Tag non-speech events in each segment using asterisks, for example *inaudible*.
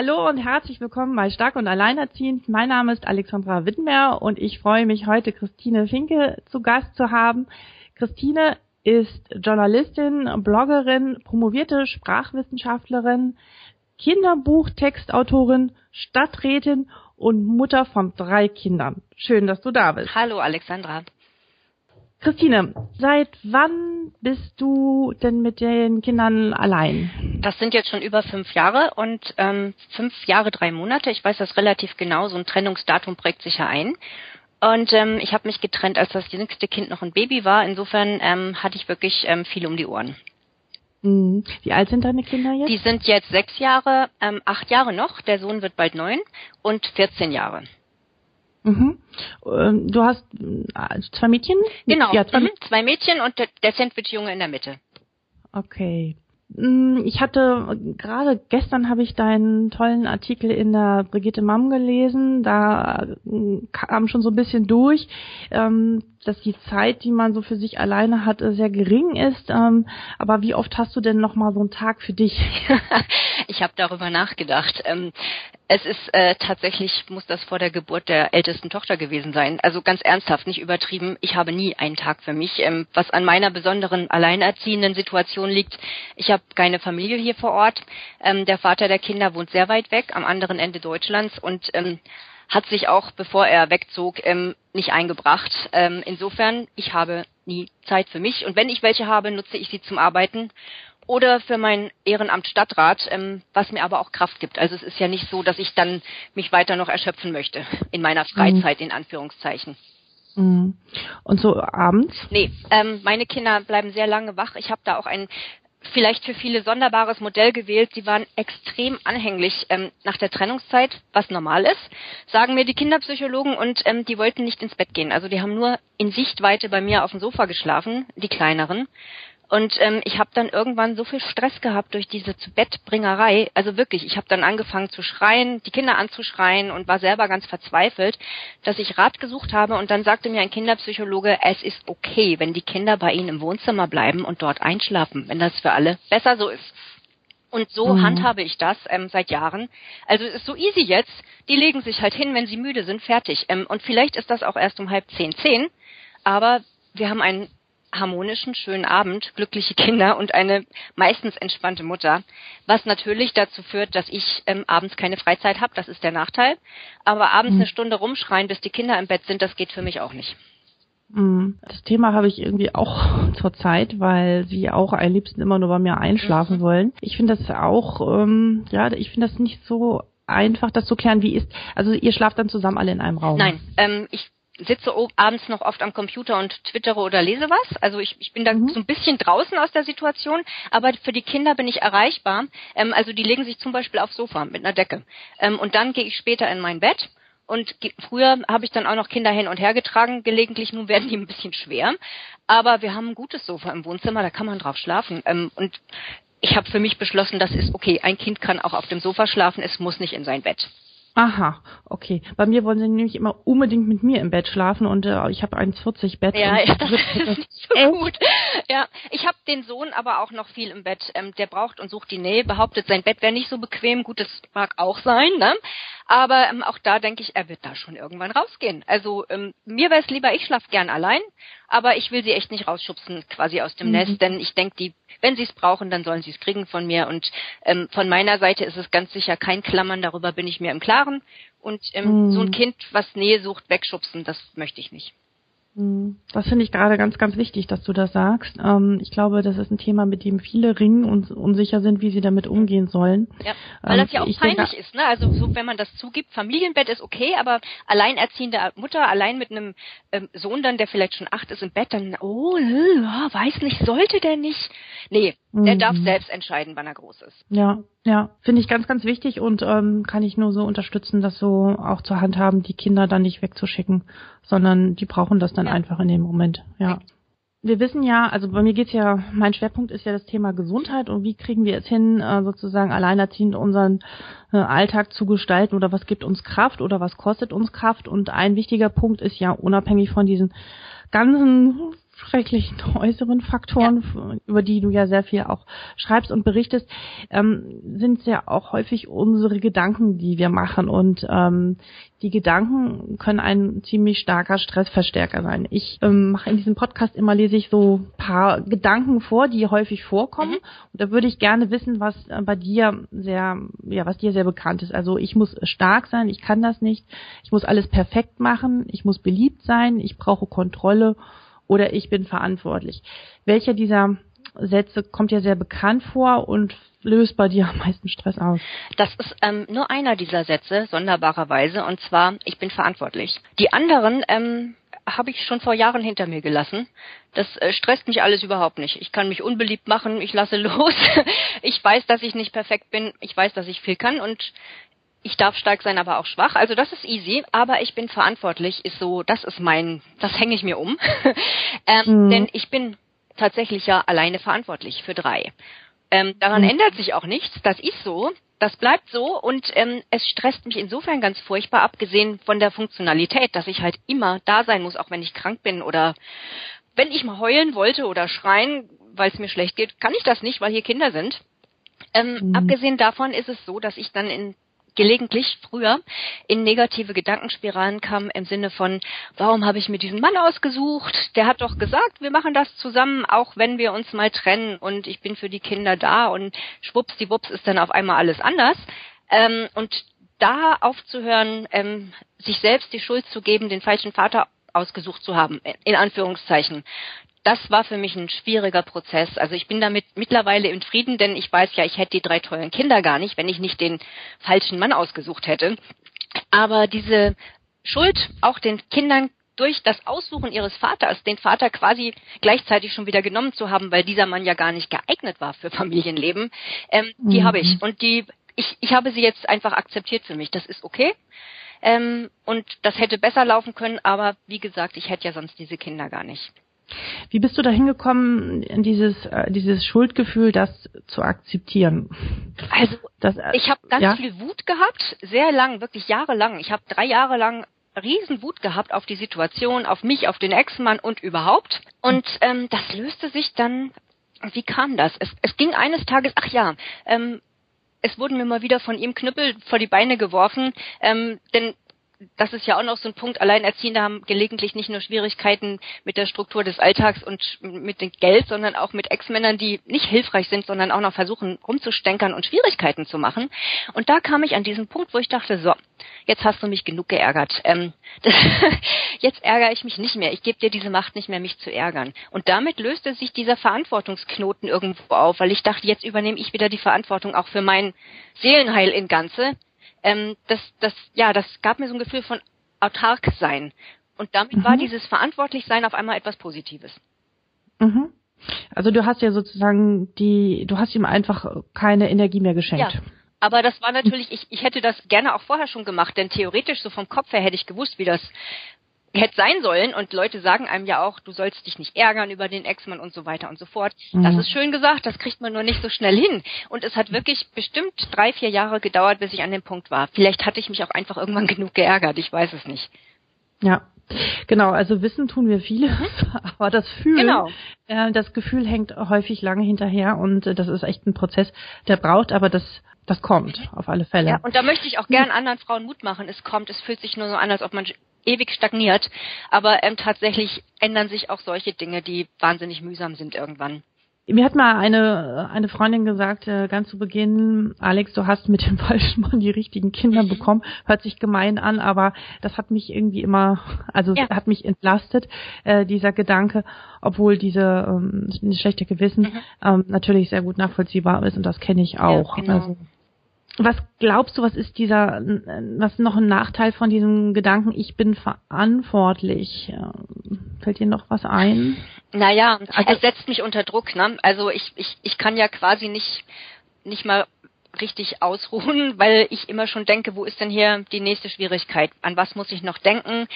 Hallo und herzlich willkommen bei Stark und Alleinerziehend. Mein Name ist Alexandra Wittenmer und ich freue mich heute Christine Finke zu Gast zu haben. Christine ist Journalistin, Bloggerin, promovierte Sprachwissenschaftlerin, Kinderbuchtextautorin, Stadträtin und Mutter von drei Kindern. Schön, dass du da bist. Hallo Alexandra. Christine, seit wann bist du denn mit den Kindern allein? Das sind jetzt schon über fünf Jahre und ähm, fünf Jahre, drei Monate. Ich weiß das relativ genau. So ein Trennungsdatum prägt sich ja ein. Und ähm, ich habe mich getrennt, als das jüngste Kind noch ein Baby war. Insofern ähm, hatte ich wirklich ähm, viel um die Ohren. Mhm. Wie alt sind deine Kinder jetzt? Die sind jetzt sechs Jahre, ähm, acht Jahre noch. Der Sohn wird bald neun und 14 Jahre. Mhm. Ähm, du hast äh, zwei Mädchen? Genau, ja, zwei, mhm. zwei Mädchen und der Sandwich-Junge in der Mitte. Okay. Mm, ich hatte gerade gestern habe ich deinen tollen Artikel in der Brigitte Mamm gelesen. Da äh, kam schon so ein bisschen durch, ähm, dass die Zeit, die man so für sich alleine hat, äh, sehr gering ist. Ähm, aber wie oft hast du denn noch mal so einen Tag für dich? *laughs* ich habe darüber nachgedacht. Es ist äh, tatsächlich, muss das vor der Geburt der ältesten Tochter gewesen sein. Also ganz ernsthaft, nicht übertrieben. Ich habe nie einen Tag für mich, ähm, was an meiner besonderen alleinerziehenden Situation liegt. Ich habe keine Familie hier vor Ort. Ähm, der Vater der Kinder wohnt sehr weit weg, am anderen Ende Deutschlands und ähm, hat sich auch, bevor er wegzog, ähm, nicht eingebracht. Ähm, insofern, ich habe nie Zeit für mich und wenn ich welche habe, nutze ich sie zum Arbeiten oder für mein Ehrenamt Stadtrat, ähm, was mir aber auch Kraft gibt. Also es ist ja nicht so, dass ich dann mich weiter noch erschöpfen möchte in meiner Freizeit, mhm. in Anführungszeichen. Mhm. Und so abends? Nee, ähm, meine Kinder bleiben sehr lange wach. Ich habe da auch ein vielleicht für viele sonderbares Modell gewählt. Sie waren extrem anhänglich ähm, nach der Trennungszeit, was normal ist, sagen mir die Kinderpsychologen und ähm, die wollten nicht ins Bett gehen. Also die haben nur in Sichtweite bei mir auf dem Sofa geschlafen, die kleineren. Und ähm, ich habe dann irgendwann so viel Stress gehabt durch diese zu Bettbringerei. Also wirklich, ich habe dann angefangen zu schreien, die Kinder anzuschreien und war selber ganz verzweifelt, dass ich Rat gesucht habe. Und dann sagte mir ein Kinderpsychologe, es ist okay, wenn die Kinder bei Ihnen im Wohnzimmer bleiben und dort einschlafen, wenn das für alle besser so ist. Und so mhm. handhabe ich das ähm, seit Jahren. Also es ist so easy jetzt. Die legen sich halt hin, wenn sie müde sind, fertig. Ähm, und vielleicht ist das auch erst um halb zehn, zehn. Aber wir haben einen harmonischen, schönen Abend, glückliche Kinder und eine meistens entspannte Mutter, was natürlich dazu führt, dass ich ähm, abends keine Freizeit habe, das ist der Nachteil. Aber abends mhm. eine Stunde rumschreien, bis die Kinder im Bett sind, das geht für mich auch nicht. Mhm. Das Thema habe ich irgendwie auch *laughs* zur Zeit, weil sie auch am liebsten immer nur bei mir einschlafen mhm. wollen. Ich finde das auch, ähm, ja, ich finde das nicht so einfach, das zu klären, wie ist. Also ihr schlaft dann zusammen alle in einem Raum? Nein, ähm, ich sitze abends noch oft am Computer und twittere oder lese was. Also ich, ich bin da mhm. so ein bisschen draußen aus der Situation, aber für die Kinder bin ich erreichbar. Ähm, also die legen sich zum Beispiel aufs Sofa mit einer Decke. Ähm, und dann gehe ich später in mein Bett. Und früher habe ich dann auch noch Kinder hin und her getragen, gelegentlich, nun werden die ein bisschen schwer. Aber wir haben ein gutes Sofa im Wohnzimmer, da kann man drauf schlafen. Ähm, und ich habe für mich beschlossen, das ist okay, ein Kind kann auch auf dem Sofa schlafen, es muss nicht in sein Bett. Aha, okay. Bei mir wollen sie nämlich immer unbedingt mit mir im Bett schlafen und äh, ich habe 1,40 Bett. Ja, ja *laughs* das ist nicht so gut. Ja, ich habe den Sohn aber auch noch viel im Bett. Ähm, der braucht und sucht die Nähe, behauptet, sein Bett wäre nicht so bequem. Gut, das mag auch sein, ne? Aber ähm, auch da denke ich, er wird da schon irgendwann rausgehen. Also ähm, mir wäre es lieber, ich schlaf gern allein, aber ich will sie echt nicht rausschubsen quasi aus dem mhm. Nest, denn ich denke, die, wenn sie es brauchen, dann sollen sie es kriegen von mir. Und ähm, von meiner Seite ist es ganz sicher kein Klammern, darüber bin ich mir im Klaren. Und ähm, mhm. so ein Kind, was Nähe sucht, wegschubsen, das möchte ich nicht. Mhm. Das finde ich gerade ganz, ganz wichtig, dass du das sagst. Ähm, ich glaube, das ist ein Thema, mit dem viele ringen und unsicher sind, wie sie damit umgehen sollen. Ja, weil ähm, das ja auch peinlich ist. Ne? Also so, wenn man das zugibt, Familienbett ist okay, aber alleinerziehende Mutter, allein mit einem ähm, Sohn dann, der vielleicht schon acht ist im Bett, dann, oh, äh, weiß nicht, sollte der nicht. Nee, Der mhm. darf selbst entscheiden, wann er groß ist. Ja, ja, finde ich ganz, ganz wichtig und ähm, kann ich nur so unterstützen, das so auch zur Hand haben, die Kinder dann nicht wegzuschicken, sondern die brauchen das dann ja. einfach in dem Moment. Ja. Wir wissen ja, also bei mir geht's ja, mein Schwerpunkt ist ja das Thema Gesundheit und wie kriegen wir es hin, äh, sozusagen alleinerziehend unseren äh, Alltag zu gestalten oder was gibt uns Kraft oder was kostet uns Kraft und ein wichtiger Punkt ist ja unabhängig von diesen ganzen schrecklichen äußeren Faktoren, ja. über die du ja sehr viel auch schreibst und berichtest, ähm, sind ja auch häufig unsere Gedanken, die wir machen. Und ähm, die Gedanken können ein ziemlich starker Stressverstärker sein. Ich ähm, mache in diesem Podcast immer, lese ich so paar Gedanken vor, die häufig vorkommen. Mhm. Und da würde ich gerne wissen, was äh, bei dir sehr, ja, was dir sehr bekannt ist. Also ich muss stark sein, ich kann das nicht, ich muss alles perfekt machen, ich muss beliebt sein, ich brauche Kontrolle oder ich bin verantwortlich. Welcher dieser Sätze kommt ja sehr bekannt vor und löst bei dir am meisten Stress aus? Das ist ähm, nur einer dieser Sätze, sonderbarerweise, und zwar, ich bin verantwortlich. Die anderen ähm, habe ich schon vor Jahren hinter mir gelassen. Das äh, stresst mich alles überhaupt nicht. Ich kann mich unbeliebt machen, ich lasse *laughs* los. ich weiß, dass ich nicht perfekt bin, ich weiß, dass ich viel kann und ich darf stark sein, aber auch schwach. Also das ist easy, aber ich bin verantwortlich, ist so, das ist mein, das hänge ich mir um. *laughs* ähm, mhm. Denn ich bin tatsächlich ja alleine verantwortlich für drei. Ähm, daran mhm. ändert sich auch nichts, das ist so, das bleibt so und ähm, es stresst mich insofern ganz furchtbar, abgesehen von der Funktionalität, dass ich halt immer da sein muss, auch wenn ich krank bin oder wenn ich mal heulen wollte oder schreien, weil es mir schlecht geht, kann ich das nicht, weil hier Kinder sind. Ähm, mhm. Abgesehen davon ist es so, dass ich dann in gelegentlich früher in negative Gedankenspiralen kam im Sinne von, warum habe ich mir diesen Mann ausgesucht? Der hat doch gesagt, wir machen das zusammen, auch wenn wir uns mal trennen und ich bin für die Kinder da und schwuppsdiwupps ist dann auf einmal alles anders. Ähm, und da aufzuhören, ähm, sich selbst die Schuld zu geben, den falschen Vater ausgesucht zu haben, in Anführungszeichen das war für mich ein schwieriger Prozess. Also ich bin damit mittlerweile in Frieden, denn ich weiß ja, ich hätte die drei tollen Kinder gar nicht, wenn ich nicht den falschen Mann ausgesucht hätte. Aber diese Schuld auch den Kindern durch das Aussuchen ihres Vaters, den Vater quasi gleichzeitig schon wieder genommen zu haben, weil dieser Mann ja gar nicht geeignet war für Familienleben, ähm, mhm. die habe ich. Und die, ich, ich habe sie jetzt einfach akzeptiert für mich. Das ist okay. Ähm, und das hätte besser laufen können, aber wie gesagt, ich hätte ja sonst diese Kinder gar nicht. Wie bist du da hingekommen, dieses, äh, dieses Schuldgefühl, das zu akzeptieren? Also, das, äh, ich habe ganz ja? viel Wut gehabt, sehr lang, wirklich jahrelang. Ich habe drei Jahre lang Riesenwut gehabt auf die Situation, auf mich, auf den Ex-Mann und überhaupt. Und ähm, das löste sich dann, wie kam das? Es, es ging eines Tages, ach ja, ähm, es wurden mir mal wieder von ihm Knüppel vor die Beine geworfen, ähm, denn das ist ja auch noch so ein Punkt. Alleinerziehende haben gelegentlich nicht nur Schwierigkeiten mit der Struktur des Alltags und mit dem Geld, sondern auch mit Ex-Männern, die nicht hilfreich sind, sondern auch noch versuchen rumzustänkern und Schwierigkeiten zu machen. Und da kam ich an diesen Punkt, wo ich dachte, so, jetzt hast du mich genug geärgert. Ähm, *laughs* das, jetzt ärgere ich mich nicht mehr. Ich gebe dir diese Macht nicht mehr, mich zu ärgern. Und damit löste sich dieser Verantwortungsknoten irgendwo auf, weil ich dachte, jetzt übernehme ich wieder die Verantwortung auch für mein Seelenheil in Ganze ähm, das, das, ja, das gab mir so ein Gefühl von autark sein. Und damit mhm. war dieses Verantwortlichsein auf einmal etwas Positives. Mhm. Also du hast ja sozusagen die, du hast ihm einfach keine Energie mehr geschenkt. Ja. Aber das war natürlich, ich, ich hätte das gerne auch vorher schon gemacht, denn theoretisch so vom Kopf her hätte ich gewusst, wie das hätte sein sollen und Leute sagen einem ja auch, du sollst dich nicht ärgern über den Ex-Mann und so weiter und so fort. Mhm. Das ist schön gesagt, das kriegt man nur nicht so schnell hin. Und es hat wirklich bestimmt drei, vier Jahre gedauert, bis ich an dem Punkt war. Vielleicht hatte ich mich auch einfach irgendwann *laughs* genug geärgert, ich weiß es nicht. Ja, Genau, also wissen tun wir viele, mhm. *laughs* aber das Fühlen, genau. äh, das Gefühl hängt häufig lange hinterher und äh, das ist echt ein Prozess, der braucht, aber das das kommt auf alle Fälle. Ja, und da möchte ich auch gern anderen Frauen Mut machen. Es kommt, es fühlt sich nur so an, als ob man ewig stagniert. Aber ähm, tatsächlich ändern sich auch solche Dinge, die wahnsinnig mühsam sind irgendwann. Mir hat mal eine, eine Freundin gesagt, äh, ganz zu Beginn, Alex, du hast mit dem falschen Mann die richtigen Kinder mhm. bekommen. Hört sich gemein an, aber das hat mich irgendwie immer, also ja. hat mich entlastet, äh, dieser Gedanke, obwohl diese ähm, schlechte Gewissen mhm. ähm, natürlich sehr gut nachvollziehbar ist und das kenne ich auch. Ja, genau. also, was glaubst du, was ist dieser, was noch ein Nachteil von diesem Gedanken, ich bin verantwortlich? Fällt dir noch was ein? Naja, also, es setzt mich unter Druck, ne? Also ich, ich, ich kann ja quasi nicht, nicht mal richtig ausruhen, *laughs* weil ich immer schon denke, wo ist denn hier die nächste Schwierigkeit? An was muss ich noch denken?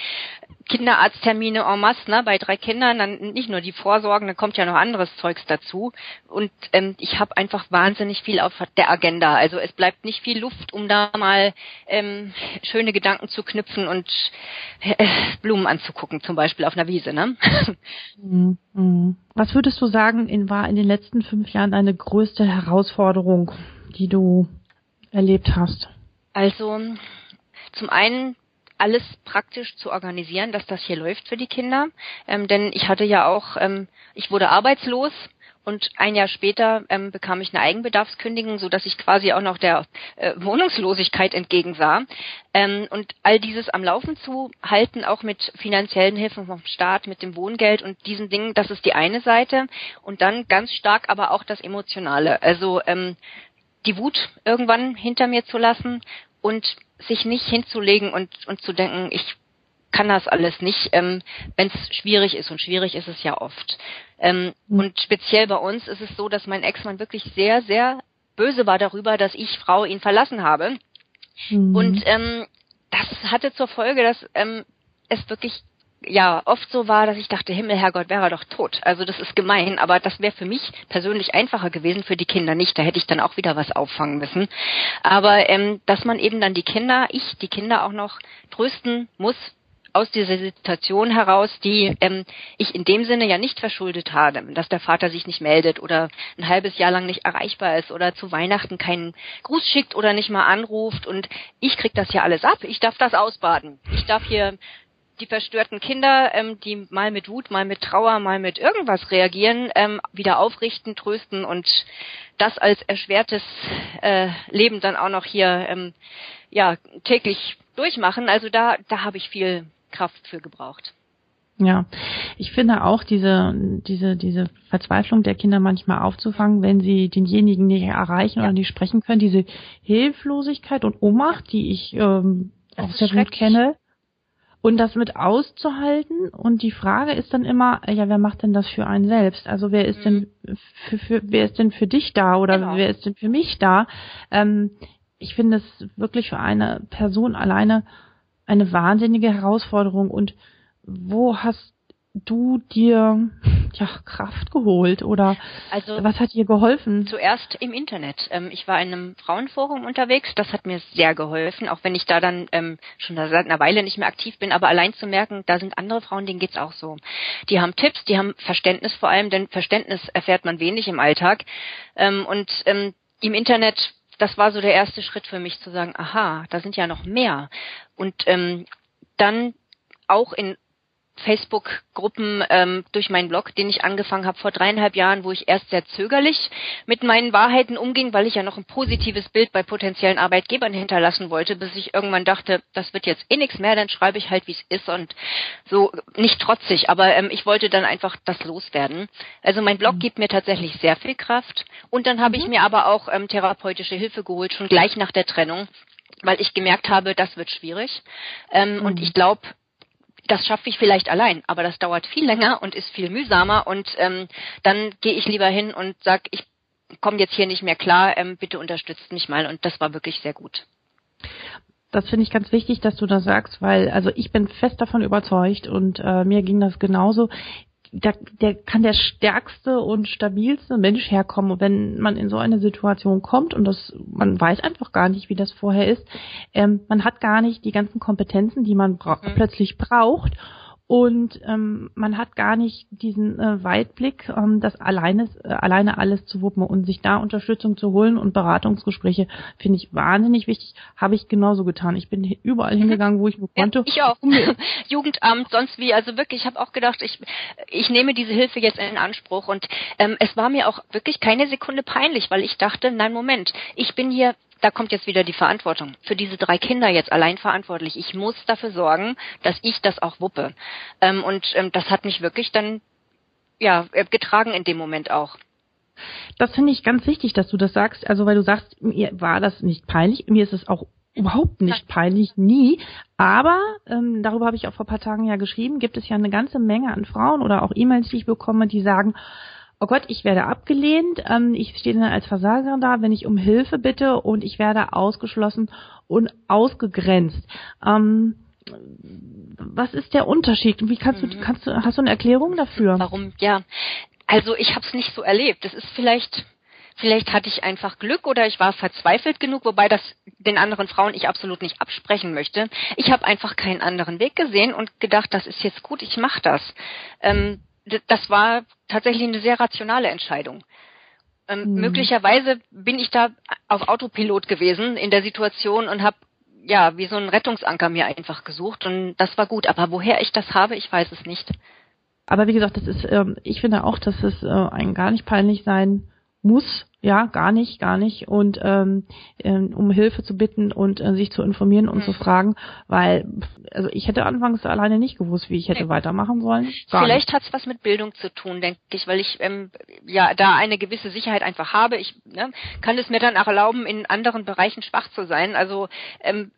Kinderarzttermine en masse, ne? Bei drei Kindern, dann nicht nur die Vorsorgen, dann kommt ja noch anderes Zeugs dazu. Und ähm, ich habe einfach wahnsinnig viel auf der Agenda. Also es bleibt nicht viel Luft, um da mal ähm, schöne Gedanken zu knüpfen und äh, Blumen anzugucken, zum Beispiel auf einer Wiese, ne? Mhm, mhm. Was würdest du sagen, in, war in den letzten fünf Jahren deine größte Herausforderung? Die du erlebt hast? Also zum einen alles praktisch zu organisieren, dass das hier läuft für die Kinder. Ähm, denn ich hatte ja auch, ähm, ich wurde arbeitslos und ein Jahr später ähm, bekam ich eine Eigenbedarfskündigung, so dass ich quasi auch noch der äh, Wohnungslosigkeit entgegensah. Ähm, und all dieses am Laufen zu halten, auch mit finanziellen Hilfen vom Staat, mit dem Wohngeld und diesen Dingen, das ist die eine Seite. Und dann ganz stark aber auch das Emotionale. Also ähm, die Wut irgendwann hinter mir zu lassen und sich nicht hinzulegen und, und zu denken, ich kann das alles nicht, ähm, wenn es schwierig ist. Und schwierig ist es ja oft. Ähm, mhm. Und speziell bei uns ist es so, dass mein Ex-Mann wirklich sehr, sehr böse war darüber, dass ich Frau ihn verlassen habe. Mhm. Und ähm, das hatte zur Folge, dass ähm, es wirklich ja oft so war, dass ich dachte, Himmel, Herrgott, wäre er doch tot. Also das ist gemein, aber das wäre für mich persönlich einfacher gewesen, für die Kinder nicht. Da hätte ich dann auch wieder was auffangen müssen. Aber ähm, dass man eben dann die Kinder, ich die Kinder auch noch trösten muss, aus dieser Situation heraus, die ähm, ich in dem Sinne ja nicht verschuldet habe, dass der Vater sich nicht meldet oder ein halbes Jahr lang nicht erreichbar ist oder zu Weihnachten keinen Gruß schickt oder nicht mal anruft und ich krieg das ja alles ab. Ich darf das ausbaden. Ich darf hier die verstörten Kinder, ähm, die mal mit Wut, mal mit Trauer, mal mit irgendwas reagieren, ähm, wieder aufrichten, trösten und das als erschwertes äh, Leben dann auch noch hier ähm, ja täglich durchmachen. Also da da habe ich viel Kraft für gebraucht. Ja, ich finde auch diese, diese, diese Verzweiflung der Kinder manchmal aufzufangen, wenn sie denjenigen nicht erreichen ja. oder nicht sprechen können, diese Hilflosigkeit und Ohnmacht, die ich ähm, auch sehr gut kenne, und das mit auszuhalten und die Frage ist dann immer, ja, wer macht denn das für einen selbst? Also wer ist mhm. denn für, für wer ist denn für dich da oder genau. wer ist denn für mich da? Ähm, ich finde es wirklich für eine Person alleine eine wahnsinnige Herausforderung und wo hast du dir ja Kraft geholt oder also, was hat dir geholfen? Zuerst im Internet. Ähm, ich war in einem Frauenforum unterwegs, das hat mir sehr geholfen, auch wenn ich da dann ähm, schon seit einer Weile nicht mehr aktiv bin, aber allein zu merken, da sind andere Frauen, denen geht's auch so. Die haben Tipps, die haben Verständnis vor allem, denn Verständnis erfährt man wenig im Alltag. Ähm, und im Internet das war so der erste Schritt für mich zu sagen, aha, da sind ja noch mehr. Und ähm, dann auch in Facebook-Gruppen ähm, durch meinen Blog, den ich angefangen habe vor dreieinhalb Jahren, wo ich erst sehr zögerlich mit meinen Wahrheiten umging, weil ich ja noch ein positives Bild bei potenziellen Arbeitgebern hinterlassen wollte, bis ich irgendwann dachte, das wird jetzt eh nichts mehr, dann schreibe ich halt, wie es ist und so nicht trotzig, aber ähm, ich wollte dann einfach das loswerden. Also mein Blog mhm. gibt mir tatsächlich sehr viel Kraft und dann habe mhm. ich mir aber auch ähm, therapeutische Hilfe geholt, schon gleich nach der Trennung weil ich gemerkt habe, das wird schwierig. Ähm, mhm. Und ich glaube, das schaffe ich vielleicht allein, aber das dauert viel länger und ist viel mühsamer und ähm, dann gehe ich lieber hin und sag, ich komme jetzt hier nicht mehr klar, ähm, bitte unterstützt mich mal und das war wirklich sehr gut. Das finde ich ganz wichtig, dass du das sagst, weil also ich bin fest davon überzeugt und äh, mir ging das genauso da, der kann der stärkste und stabilste Mensch herkommen. Und wenn man in so eine Situation kommt und das, man weiß einfach gar nicht, wie das vorher ist, ähm, man hat gar nicht die ganzen Kompetenzen, die man bra mhm. plötzlich braucht und ähm, man hat gar nicht diesen äh, Weitblick, ähm, das alleine, äh, alleine alles zu wuppen und sich da Unterstützung zu holen und Beratungsgespräche finde ich wahnsinnig wichtig. Habe ich genauso getan. Ich bin überall hingegangen, wo ich nur *laughs* konnte. Ja, ich auch. *laughs* Jugendamt, sonst wie. Also wirklich, ich habe auch gedacht, ich, ich nehme diese Hilfe jetzt in Anspruch. Und ähm, es war mir auch wirklich keine Sekunde peinlich, weil ich dachte, nein, Moment, ich bin hier da kommt jetzt wieder die Verantwortung. Für diese drei Kinder jetzt allein verantwortlich. Ich muss dafür sorgen, dass ich das auch wuppe. Ähm, und ähm, das hat mich wirklich dann ja äh, getragen in dem Moment auch. Das finde ich ganz wichtig, dass du das sagst. Also weil du sagst, mir war das nicht peinlich. Mir ist es auch überhaupt nicht peinlich, nie. Aber ähm, darüber habe ich auch vor paar Tagen ja geschrieben, gibt es ja eine ganze Menge an Frauen oder auch E-Mails, die ich bekomme, die sagen, oh Gott, ich werde abgelehnt, ähm, ich stehe dann als Versager da, wenn ich um Hilfe bitte und ich werde ausgeschlossen und ausgegrenzt. Ähm, was ist der Unterschied? Wie kannst du, mhm. kannst du, hast du eine Erklärung dafür? Warum? Ja, also ich habe es nicht so erlebt. Das ist vielleicht Vielleicht hatte ich einfach Glück oder ich war verzweifelt genug, wobei das den anderen Frauen ich absolut nicht absprechen möchte. Ich habe einfach keinen anderen Weg gesehen und gedacht, das ist jetzt gut, ich mache das. Ähm, das war tatsächlich eine sehr rationale Entscheidung. Ähm, mhm. Möglicherweise bin ich da auf Autopilot gewesen in der Situation und habe ja wie so einen Rettungsanker mir einfach gesucht und das war gut. Aber woher ich das habe, ich weiß es nicht. Aber wie gesagt, das ist, ähm, ich finde auch, dass es äh, ein gar nicht peinlich sein muss, ja, gar nicht, gar nicht. Und ähm, ähm, um Hilfe zu bitten und äh, sich zu informieren und mhm. zu fragen, weil also ich hätte anfangs alleine nicht gewusst, wie ich hätte nee. weitermachen sollen. Gar Vielleicht hat es was mit Bildung zu tun, denke ich, weil ich ähm, ja da eine gewisse Sicherheit einfach habe. Ich ne, kann es mir dann auch erlauben, in anderen Bereichen schwach zu sein. Also ähm,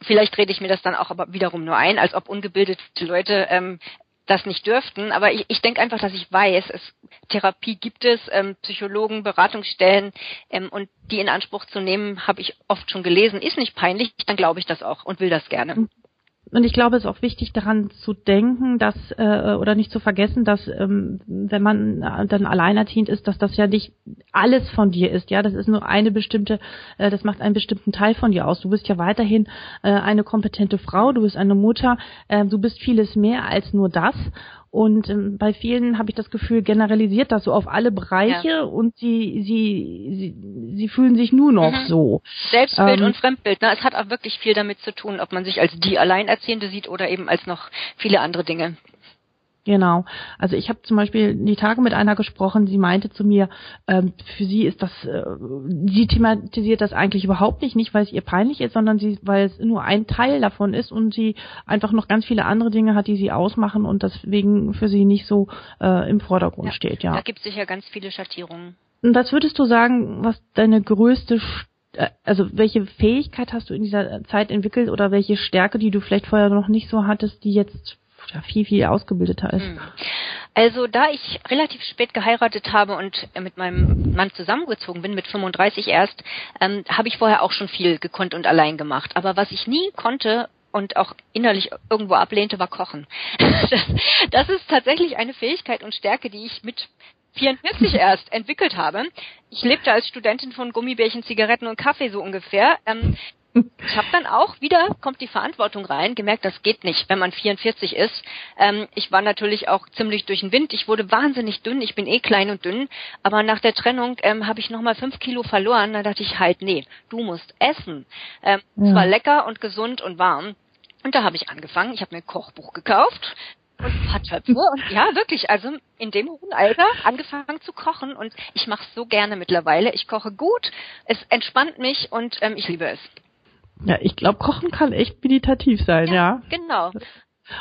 Vielleicht rede ich mir das dann auch aber wiederum nur ein, als ob ungebildete Leute ähm, das nicht dürften. Aber ich, ich denke einfach, dass ich weiß, es, Therapie gibt es, ähm, Psychologen, Beratungsstellen ähm, und die in Anspruch zu nehmen, habe ich oft schon gelesen, ist nicht peinlich, dann glaube ich das auch und will das gerne. Und ich glaube, es ist auch wichtig daran zu denken, dass äh, oder nicht zu vergessen, dass ähm, wenn man dann alleinerziehend ist, dass das ja nicht alles von dir ist. Ja, das ist nur eine bestimmte, äh, das macht einen bestimmten Teil von dir aus. Du bist ja weiterhin äh, eine kompetente Frau, du bist eine Mutter, äh, du bist vieles mehr als nur das. Und ähm, bei vielen habe ich das Gefühl, generalisiert das so auf alle Bereiche ja. und sie, sie, sie, sie fühlen sich nur noch mhm. so. Selbstbild ähm, und Fremdbild, ne? es hat auch wirklich viel damit zu tun, ob man sich als die Alleinerziehende sieht oder eben als noch viele andere Dinge. Genau. Also ich habe zum Beispiel die Tage mit einer gesprochen, sie meinte zu mir, ähm, für sie ist das, äh, sie thematisiert das eigentlich überhaupt nicht, nicht weil es ihr peinlich ist, sondern sie, weil es nur ein Teil davon ist und sie einfach noch ganz viele andere Dinge hat, die sie ausmachen und deswegen für sie nicht so äh, im Vordergrund ja, steht. Ja. Da gibt es sicher ganz viele Schattierungen. Und was würdest du sagen, was deine größte äh, also welche Fähigkeit hast du in dieser Zeit entwickelt oder welche Stärke, die du vielleicht vorher noch nicht so hattest, die jetzt ja, viel, viel ausgebildeter ist. Hm. Also da ich relativ spät geheiratet habe und mit meinem Mann zusammengezogen bin, mit 35 erst, ähm, habe ich vorher auch schon viel gekonnt und allein gemacht. Aber was ich nie konnte und auch innerlich irgendwo ablehnte, war Kochen. *laughs* Das, das ist tatsächlich eine Fähigkeit und Stärke, die ich mit 44 erst entwickelt habe. Ich lebte als Studentin von Gummibärchen, Zigaretten und Kaffee so ungefähr. Ähm, ich habe dann auch wieder, kommt die Verantwortung rein, gemerkt, das geht nicht, wenn man 44 ist. Ähm, ich war natürlich auch ziemlich durch den Wind. Ich wurde wahnsinnig dünn. Ich bin eh klein und dünn. Aber nach der Trennung ähm, habe ich nochmal fünf Kilo verloren. Da dachte ich halt, nee, du musst essen. Ähm, ja. Es war lecker und gesund und warm. Und da habe ich angefangen. Ich habe mir ein Kochbuch gekauft und ein paar Töpfe und ja, wirklich, also in dem hohen Alter angefangen zu kochen und ich mache es so gerne mittlerweile. Ich koche gut, es entspannt mich und ähm, ich liebe es. Ja, ich glaube, Kochen kann echt meditativ sein, ja, ja. Genau.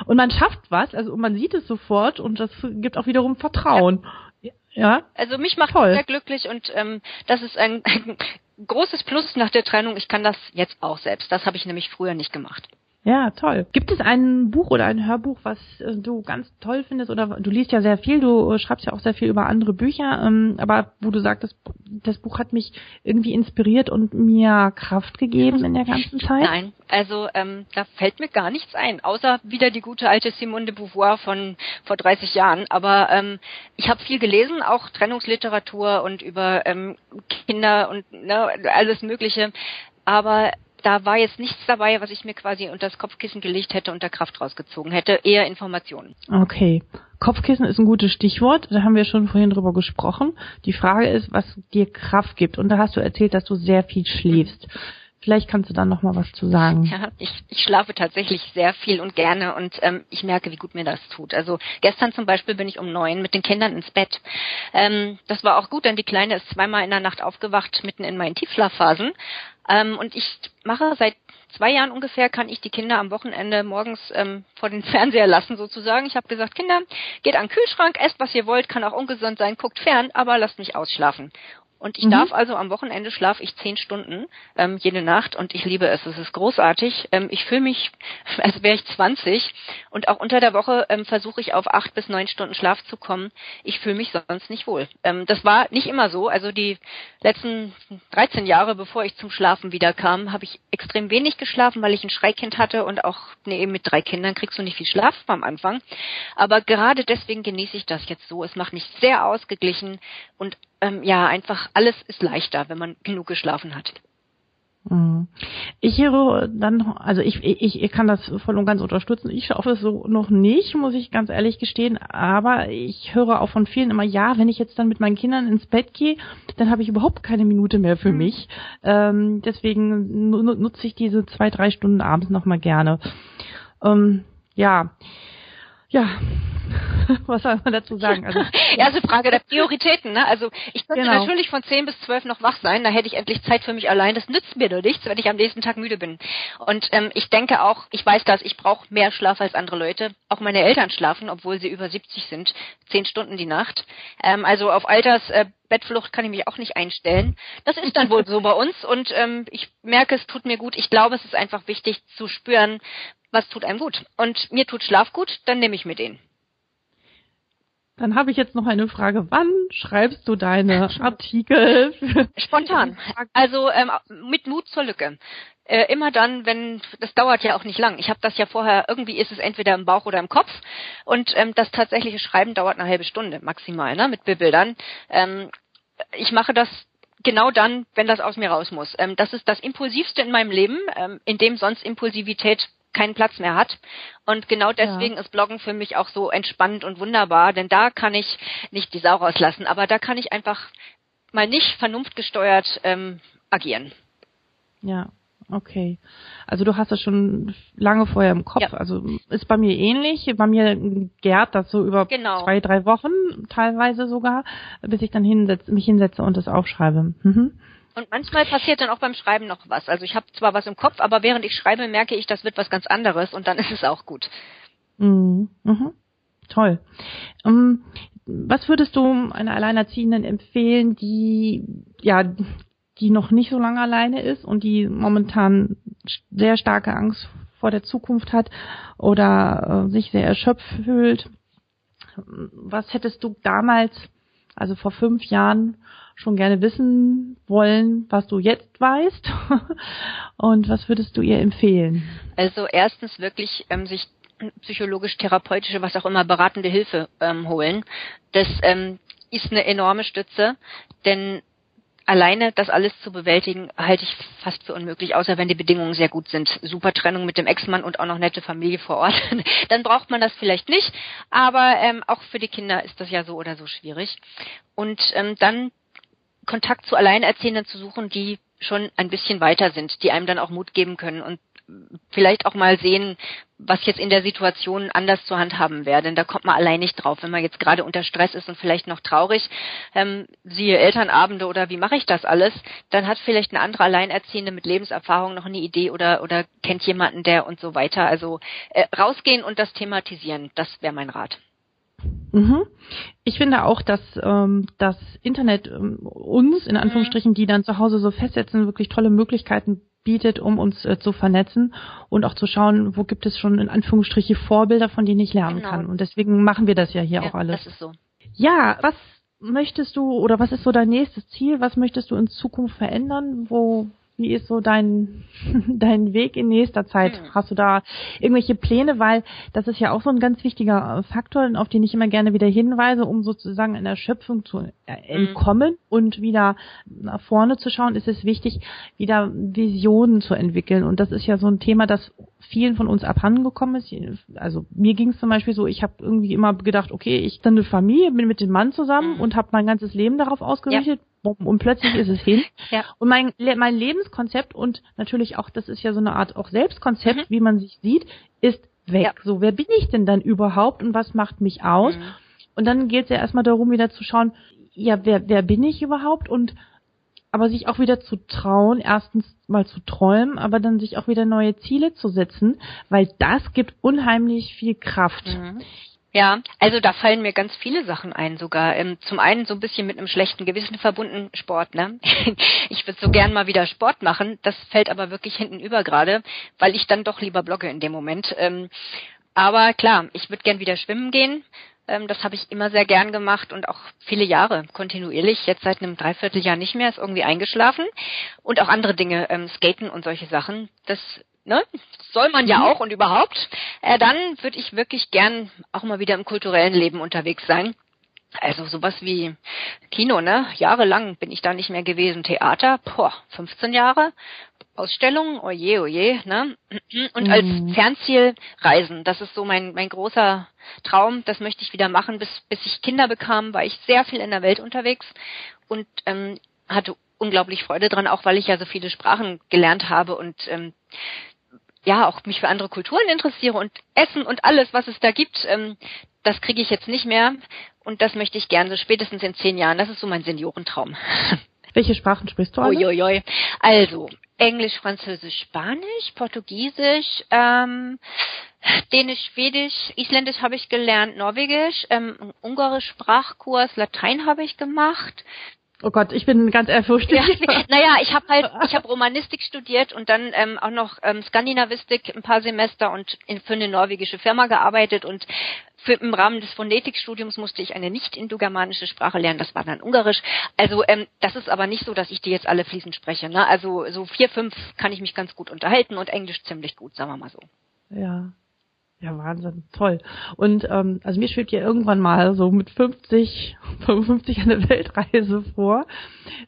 Und man schafft was, also man sieht es sofort und das gibt auch wiederum Vertrauen. Ja. ja? Also mich macht Toll. sehr glücklich und ähm, das ist ein, ein *laughs* großes Plus nach der Trennung. Ich kann das jetzt auch selbst. Das habe ich nämlich früher nicht gemacht. Ja, toll. Gibt es ein Buch oder ein Hörbuch, was äh, du ganz toll findest? Oder du liest ja sehr viel, du äh, schreibst ja auch sehr viel über andere Bücher, ähm, aber wo du sagst, das, das Buch hat mich irgendwie inspiriert und mir Kraft gegeben in der ganzen Zeit? Nein, also ähm, da fällt mir gar nichts ein, außer wieder die gute alte Simone de Beauvoir von vor 30 Jahren. Aber ähm, ich habe viel gelesen, auch Trennungsliteratur und über ähm, Kinder und ne, alles Mögliche. Aber da war jetzt nichts dabei, was ich mir quasi unter das Kopfkissen gelegt hätte und der Kraft rausgezogen hätte. Eher Informationen. Okay. Kopfkissen ist ein gutes Stichwort. Da haben wir schon vorhin drüber gesprochen. Die Frage ist, was dir Kraft gibt. Und da hast du erzählt, dass du sehr viel schläfst. Vielleicht kannst du dann noch mal was zu sagen. Ja, ich, ich schlafe tatsächlich sehr viel und gerne und ähm, ich merke, wie gut mir das tut. Also gestern zum Beispiel bin ich um neun mit den Kindern ins Bett. Ähm, das war auch gut, denn die Kleine ist zweimal in der Nacht aufgewacht, mitten in meinen Tiefschlafphasen. Ähm, und ich mache seit zwei Jahren ungefähr, kann ich die Kinder am Wochenende morgens ähm, vor den *laughs* Fernseher lassen sozusagen. Ich habe gesagt, Kinder, geht an den Kühlschrank, esst was ihr wollt, kann auch ungesund sein, guckt fern, aber lasst mich ausschlafen. Und ich mhm. darf also am Wochenende schlafe ich zehn Stunden ähm, jede Nacht und ich liebe es. Es ist großartig. Ähm, ich fühle mich, *laughs* als wäre ich 20 und auch unter der Woche ähm, versuche ich auf acht bis neun Stunden Schlaf zu kommen. Ich fühle mich sonst nicht wohl. Ähm, das war nicht immer so. Also die letzten 13 Jahre, bevor ich zum Schlafen wieder kam, habe ich extrem wenig geschlafen, weil ich ein Schreikind hatte und auch nee, eben mit drei Kindern kriegst du nicht viel Schlaf am Anfang. Aber gerade deswegen genieße ich das jetzt so. Es macht mich sehr ausgeglichen und ähm, ja, einfach alles ist leichter, wenn man genug geschlafen hat. Mhm. Ich höre dann, also ich, ich, ich kann das voll und ganz unterstützen. Ich schaffe es so noch nicht, muss ich ganz ehrlich gestehen. Aber ich höre auch von vielen immer, ja, wenn ich jetzt dann mit meinen Kindern ins Bett gehe, dann habe ich überhaupt keine Minute mehr für mhm. mich. Ähm, deswegen nutze ich diese zwei, drei Stunden abends nochmal gerne. Ähm, ja, ja, *laughs* was soll man dazu sagen? Also, ja, also Frage der Prioritäten. Ne? Also ich könnte genau. natürlich von 10 bis 12 noch wach sein, da hätte ich endlich Zeit für mich allein. Das nützt mir nur nichts, wenn ich am nächsten Tag müde bin. Und ähm, ich denke auch, ich weiß das, ich brauche mehr Schlaf als andere Leute. Auch meine Eltern schlafen, obwohl sie über 70 sind, 10 Stunden die Nacht. Ähm, also auf Alters äh, Bettflucht kann ich mich auch nicht einstellen. Das ist dann wohl *laughs* so bei uns und ähm, ich merke, es tut mir gut. Ich glaube, es ist einfach wichtig zu spüren, was tut einem gut. Und mir tut Schlaf gut, dann nehme ich mir den. Dann habe ich jetzt noch eine Frage. Wann schreibst du deine *laughs* Artikel? Spontan. Also ähm, mit Mut zur Lücke. Äh, immer dann, wenn das dauert ja auch nicht lang. Ich habe das ja vorher irgendwie ist es entweder im Bauch oder im Kopf und ähm, das tatsächliche Schreiben dauert eine halbe Stunde maximal, ne, mit Bildern. Ähm, ich mache das genau dann, wenn das aus mir raus muss. Ähm, das ist das Impulsivste in meinem Leben, ähm, in dem sonst Impulsivität keinen Platz mehr hat. Und genau deswegen ja. ist Bloggen für mich auch so entspannend und wunderbar, denn da kann ich nicht die Sau rauslassen, aber da kann ich einfach mal nicht vernunftgesteuert ähm, agieren. Ja, okay. Also du hast das schon lange vorher im Kopf. Ja. Also ist bei mir ähnlich. Bei mir gärt das so über genau. zwei, drei Wochen teilweise sogar, bis ich dann hinsetz, mich hinsetze und das aufschreibe. Mhm. Und manchmal passiert dann auch beim Schreiben noch was. Also ich habe zwar was im Kopf, aber während ich schreibe, merke ich, das wird was ganz anderes und dann *laughs* ist es auch gut. Mhm. Mhm. Toll. Um, ähm, was würdest du einer Alleinerziehenden empfehlen, die ja die noch nicht so lange alleine ist und die momentan sehr starke Angst vor der Zukunft hat oder äh, sich sehr erschöpft fühlt? Was hättest du damals, also vor fünf Jahren, schon gerne wissen wollen, was du jetzt weißt *laughs* und was würdest du ihr empfehlen? Also erstens wirklich ähm, sich psychologisch-therapeutische, was auch immer, beratende Hilfe ähm, holen. Das ähm, ist eine enorme Stütze, denn alleine das alles zu bewältigen, halte ich fast für unmöglich, außer wenn die Bedingungen sehr gut sind. Super Trennung mit dem Ex-Mann und auch noch nette Familie vor Ort. *laughs* Dann braucht man das vielleicht nicht, aber ähm, auch für die Kinder ist das ja so oder so schwierig. Und ähm, dann Kontakt zu Alleinerziehenden zu suchen, die schon ein bisschen weiter sind, die einem dann auch Mut geben können und vielleicht auch mal sehen, was jetzt in der Situation anders zu handhaben wäre. Denn da kommt man allein nicht drauf, wenn man jetzt gerade unter Stress ist und vielleicht noch traurig, ähm, siehe Elternabende oder wie mache ich das alles, dann hat vielleicht eine andere Alleinerziehende mit Lebenserfahrung noch eine Idee oder oder kennt jemanden, der und so weiter. Also äh, rausgehen und das thematisieren, das wäre mein Rat. Mhm. Ich finde auch, dass ähm, das Internet ähm, uns, in mhm. Anführungsstrichen, die dann zu Hause so festsetzen, wirklich tolle Möglichkeiten bietet, um uns äh, zu vernetzen und auch zu schauen, wo gibt es schon in Anführungsstriche Vorbilder, von denen ich lernen genau. kann. Und deswegen machen wir das ja hier ja, auch alles. Das ist so. Ja, was möchtest du oder was ist so dein nächstes Ziel? Was möchtest du in Zukunft verändern? Wo wie ist so dein, *laughs* dein Weg in nächster Zeit? Hm. Hast du da irgendwelche Pläne? Weil das ist ja auch so ein ganz wichtiger äh, Faktor, auf den ich immer gerne wieder hinweise, um sozusagen in der Schöpfung zu äh, hm. entkommen hm. und wieder nach vorne zu schauen, ist es wichtig, wieder Visionen zu entwickeln. Und das ist ja so ein Thema, das vielen von uns abhandengekommen ist. Also mir ging es zum Beispiel so, ich habe irgendwie immer gedacht, okay, ich bin eine Familie, bin mit dem Mann zusammen mhm. und habe mein ganzes Leben darauf ausgerichtet. Ja. Und plötzlich ist es hin. *laughs* Ja. Und mein, mein Lebenskonzept und natürlich auch, das ist ja so eine Art auch Selbstkonzept, mhm. wie man sich sieht, ist weg. Ja. So, wer bin ich denn dann überhaupt und was macht mich aus? Mhm. Und dann geht es ja erstmal darum, wieder zu schauen, ja, wer, wer bin ich überhaupt und aber sich auch wieder zu trauen, erstens mal zu träumen, aber dann sich auch wieder neue Ziele zu setzen, weil das gibt unheimlich viel Kraft. Mhm. Ja, also da fallen mir ganz viele Sachen ein sogar. Ähm, zum einen so ein bisschen mit einem schlechten Gewissen verbunden Sport. Ne? *laughs* ich würde so gern mal wieder Sport machen. Das fällt aber wirklich hinten über gerade, weil ich dann doch lieber blogge in dem Moment. Ähm, aber klar, ich würde gern wieder schwimmen gehen. Ähm, das habe ich immer sehr gern gemacht und auch viele Jahre kontinuierlich. Jetzt seit einem Dreivierteljahr nicht mehr, ist irgendwie eingeschlafen. Und auch andere Dinge, ähm, Skaten und solche Sachen. Das ne? Soll man ja mhm. auch und überhaupt. Äh, dann würde ich wirklich gern auch mal wieder im kulturellen Leben unterwegs sein. Also sowas wie Kino, ne? Jahrelang bin ich da nicht mehr gewesen. Theater, boah, 15 Jahre. Ausstellungen, oje, oje, ne? Und als mhm. Fernziel Reisen. Das ist so mein, mein großer Traum. Das möchte ich wieder machen. Bis, bis ich Kinder bekam, war ich sehr viel in der Welt unterwegs und ähm, hatte unglaublich Freude dran, auch weil ich ja so viele Sprachen gelernt habe und ähm, ja auch mich für andere Kulturen interessiere und Essen und alles, was es da gibt, ähm, das kriege ich jetzt nicht mehr und das möchte ich gerne so spätestens in zehn Jahren. Das ist so mein Seniorentraum. *laughs* Welche Sprachen sprichst du alle? Uiuiui. Also Englisch, Französisch, Spanisch, Portugiesisch, ähm, Dänisch, Schwedisch, Isländisch habe ich gelernt, Norwegisch, ähm, Ungarisch Sprachkurs, Latein habe ich gemacht, Oh Gott, ich bin ganz ehrfurchtig. Ja, naja, ich habe halt, ich habe Romanistik studiert und dann ähm, auch noch ähm, Skandinavistik ein paar Semester und in, für eine norwegische Firma gearbeitet und für, im Rahmen des Phonetikstudiums musste ich eine nicht indogermanische Sprache lernen, das war dann Ungarisch. Also ähm, das ist aber nicht so, dass ich die jetzt alle fließend spreche. Ne? Also so vier, fünf kann ich mich ganz gut unterhalten und Englisch ziemlich gut, sagen wir mal so. Ja, ja, Wahnsinn, toll. Und ähm, also mir schwebt ja irgendwann mal so mit 50, 55 *laughs* eine Weltreise vor.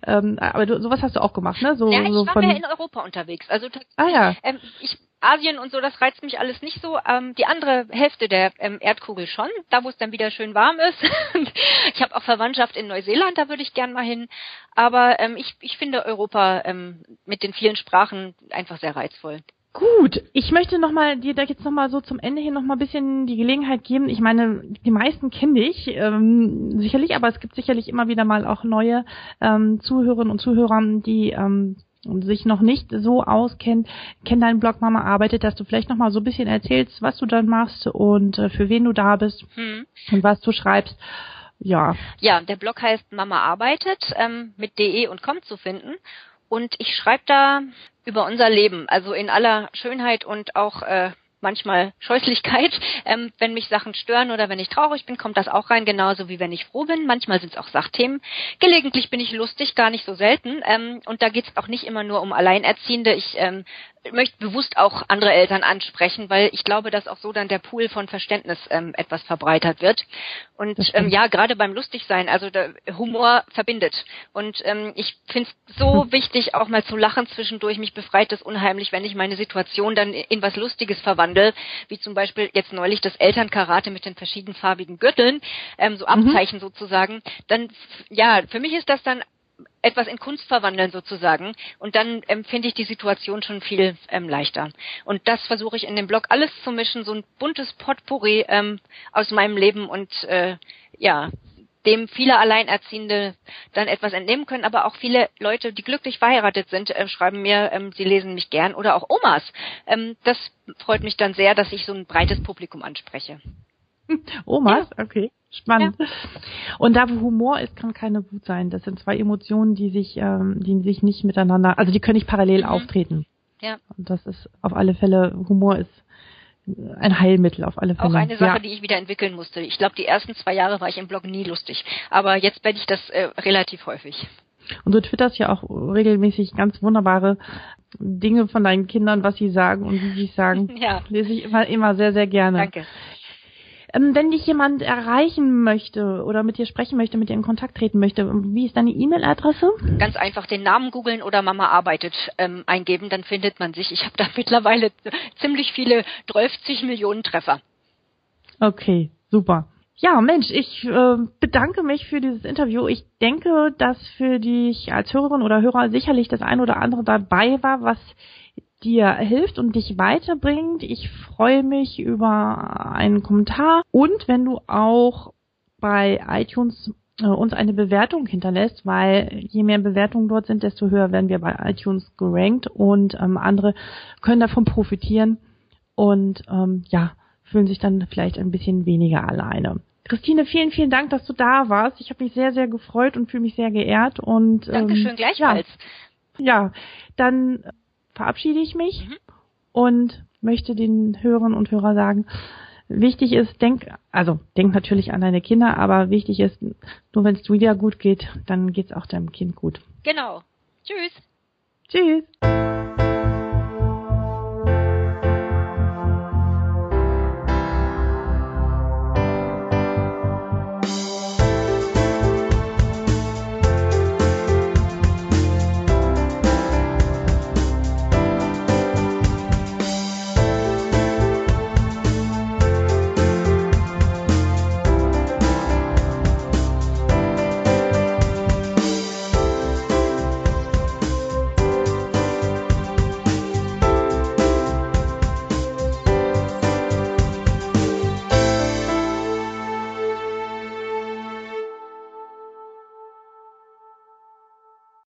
Ähm, aber du, sowas hast du auch gemacht, ne? So, ja, ich so war von mehr in Europa unterwegs. Also ah, ja. ähm, ich, Asien und so, das reizt mich alles nicht so. Ähm, die andere Hälfte der ähm, Erdkugel schon, da wo es dann wieder schön warm ist. *laughs* ich habe auch Verwandtschaft in Neuseeland, da würde ich gern mal hin. Aber ähm, ich, ich finde Europa ähm, mit den vielen Sprachen einfach sehr reizvoll. Gut, ich möchte noch mal dir da jetzt noch mal so zum Ende hin noch mal ein bisschen die Gelegenheit geben. Ich meine, die meisten kenne ich ähm, sicherlich, aber es gibt sicherlich immer wieder mal auch neue ähm, Zuhörerinnen und Zuhörer, die ähm, sich noch nicht so auskennen, kennen deinen Blog Mama arbeitet, dass du vielleicht noch mal so ein bisschen erzählst, was du dann machst und äh, für wen du da bist hm. und was du schreibst. Ja. Ja, der Blog heißt Mama arbeitet ähm, mit de und com zu finden und ich schreibe da über unser Leben, also in aller Schönheit und auch äh, manchmal Scheußlichkeit. *laughs* Ähm, wenn mich Sachen stören oder wenn ich traurig bin, kommt das auch rein, genauso wie wenn ich froh bin. Manchmal sind es auch Sachthemen. Gelegentlich bin ich lustig, gar nicht so selten. Ähm, und da geht es auch nicht immer nur um Alleinerziehende. Ich ähm, möchte bewusst auch andere Eltern ansprechen, weil ich glaube, dass auch so dann der Pool von Verständnis ähm, etwas verbreitert wird. Und ähm, ja, gerade beim Lustigsein, also der Humor verbindet. Und ähm, ich finde es so *laughs* wichtig, auch mal zu lachen zwischendurch. Mich befreit es unheimlich, wenn ich meine Situation dann in was Lustiges verwandle, wie zum Beispiel jetzt neulich das Elternkarate mit den verschiedenfarbigen Gürteln, ähm, so mhm. Abzeichen mhm. sozusagen. Dann, ja, für mich ist das dann etwas in Kunst verwandeln sozusagen. Und dann empfinde ich die Situation schon viel ähm, leichter. Und das versuche ich in dem Blog alles zu mischen, so ein buntes Potpourri ähm, aus meinem Leben und äh, ja, dem viele Alleinerziehende dann etwas entnehmen können, aber auch viele Leute, die glücklich verheiratet sind, äh, schreiben mir, ähm, sie lesen mich gern oder auch Omas. Ähm, das freut mich dann sehr, dass ich so ein breites Publikum anspreche. Omas, ja. okay. Spannend. Ja. Und da wo Humor ist, kann keine Wut sein. Das sind zwei Emotionen, die sich, ähm, die sich nicht miteinander, also die können nicht parallel mhm. auftreten. Ja. Und das ist auf alle Fälle, Humor ist ein Heilmittel auf alle Fälle. Auch eine Sache, ja. die ich wieder entwickeln musste. Ich glaube, die ersten zwei Jahre war ich im Blog nie lustig. Aber jetzt bin ich das äh, relativ häufig. Und du twitterst ja auch regelmäßig ganz wunderbare Dinge von deinen Kindern, was sie sagen und wie sie es sagen. *laughs* Ja. Lese ich immer, immer sehr, sehr gerne. Danke. Ähm, wenn dich jemand erreichen möchte oder mit dir sprechen möchte, mit dir in Kontakt treten möchte, wie ist deine E-Mail-Adresse? Ganz einfach den Namen googeln oder Mama arbeitet ähm, eingeben, dann findet man sich. Ich habe da *laughs* mittlerweile ziemlich viele 30 Millionen Treffer. Okay, super. Ja, Mensch, ich äh, bedanke mich für dieses Interview. Ich denke, dass für dich als Hörerin oder Hörer sicherlich das ein oder andere dabei war, was dir hilft und dich weiterbringt. Ich freue mich über einen Kommentar und wenn du auch bei iTunes äh, uns eine Bewertung hinterlässt, weil je mehr Bewertungen dort sind, desto höher werden wir bei iTunes gerankt und ähm, andere können davon profitieren und ähm, ja, fühlen sich dann vielleicht ein bisschen weniger alleine. Christine, vielen, vielen Dank, dass du da warst. Ich habe mich sehr, sehr gefreut und fühle mich sehr geehrt. Und, Dankeschön, ähm, gleichfalls. Ja, ja, dann verabschiede ich mich mhm. und möchte den Hörern und Hörer sagen, wichtig ist, denk, also denk natürlich an deine Kinder, aber wichtig ist, nur wenn es dir wieder gut geht, dann geht es auch deinem Kind gut. Genau. Tschüss. Tschüss.